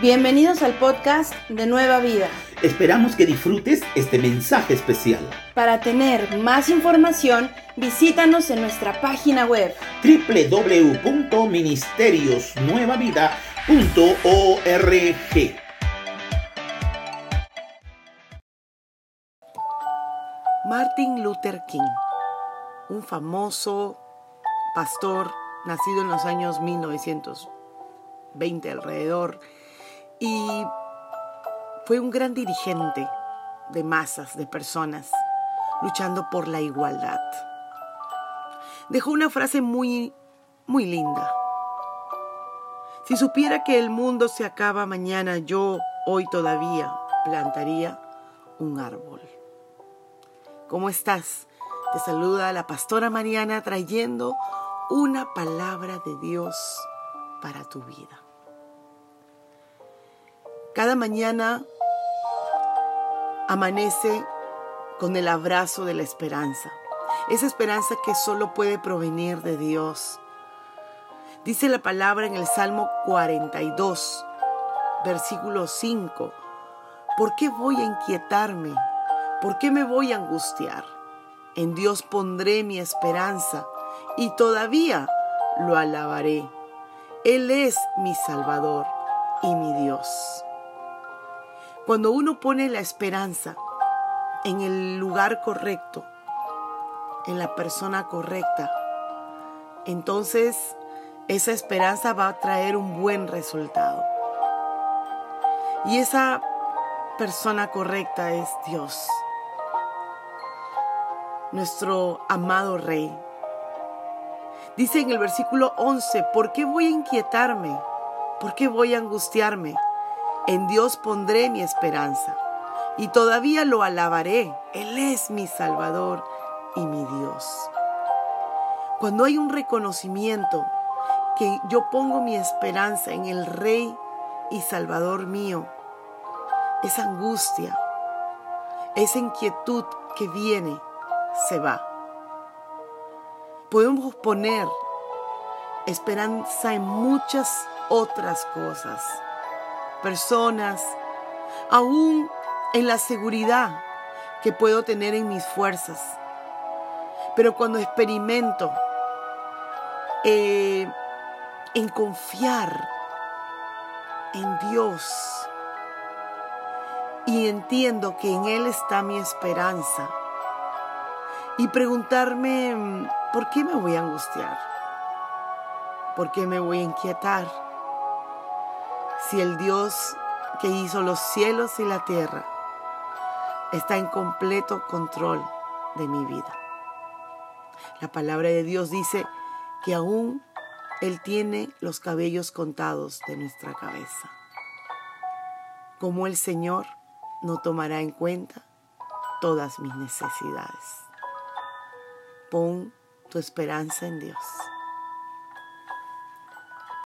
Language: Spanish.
Bienvenidos al podcast de Nueva Vida. Esperamos que disfrutes este mensaje especial. Para tener más información, visítanos en nuestra página web www.ministeriosnuevavida.org. Martin Luther King, un famoso pastor nacido en los años 1920 alrededor y fue un gran dirigente de masas, de personas, luchando por la igualdad. Dejó una frase muy, muy linda. Si supiera que el mundo se acaba mañana, yo hoy todavía plantaría un árbol. ¿Cómo estás? Te saluda la pastora Mariana trayendo una palabra de Dios para tu vida. Cada mañana amanece con el abrazo de la esperanza. Esa esperanza que solo puede provenir de Dios. Dice la palabra en el Salmo 42, versículo 5. ¿Por qué voy a inquietarme? ¿Por qué me voy a angustiar? En Dios pondré mi esperanza y todavía lo alabaré. Él es mi Salvador y mi Dios. Cuando uno pone la esperanza en el lugar correcto, en la persona correcta, entonces esa esperanza va a traer un buen resultado. Y esa persona correcta es Dios, nuestro amado Rey. Dice en el versículo 11, ¿por qué voy a inquietarme? ¿Por qué voy a angustiarme? En Dios pondré mi esperanza y todavía lo alabaré. Él es mi Salvador y mi Dios. Cuando hay un reconocimiento que yo pongo mi esperanza en el Rey y Salvador mío, esa angustia, esa inquietud que viene, se va. Podemos poner esperanza en muchas otras cosas personas, aún en la seguridad que puedo tener en mis fuerzas. Pero cuando experimento eh, en confiar en Dios y entiendo que en Él está mi esperanza y preguntarme, ¿por qué me voy a angustiar? ¿Por qué me voy a inquietar? Si el Dios que hizo los cielos y la tierra está en completo control de mi vida. La palabra de Dios dice que aún Él tiene los cabellos contados de nuestra cabeza. Como el Señor no tomará en cuenta todas mis necesidades. Pon tu esperanza en Dios.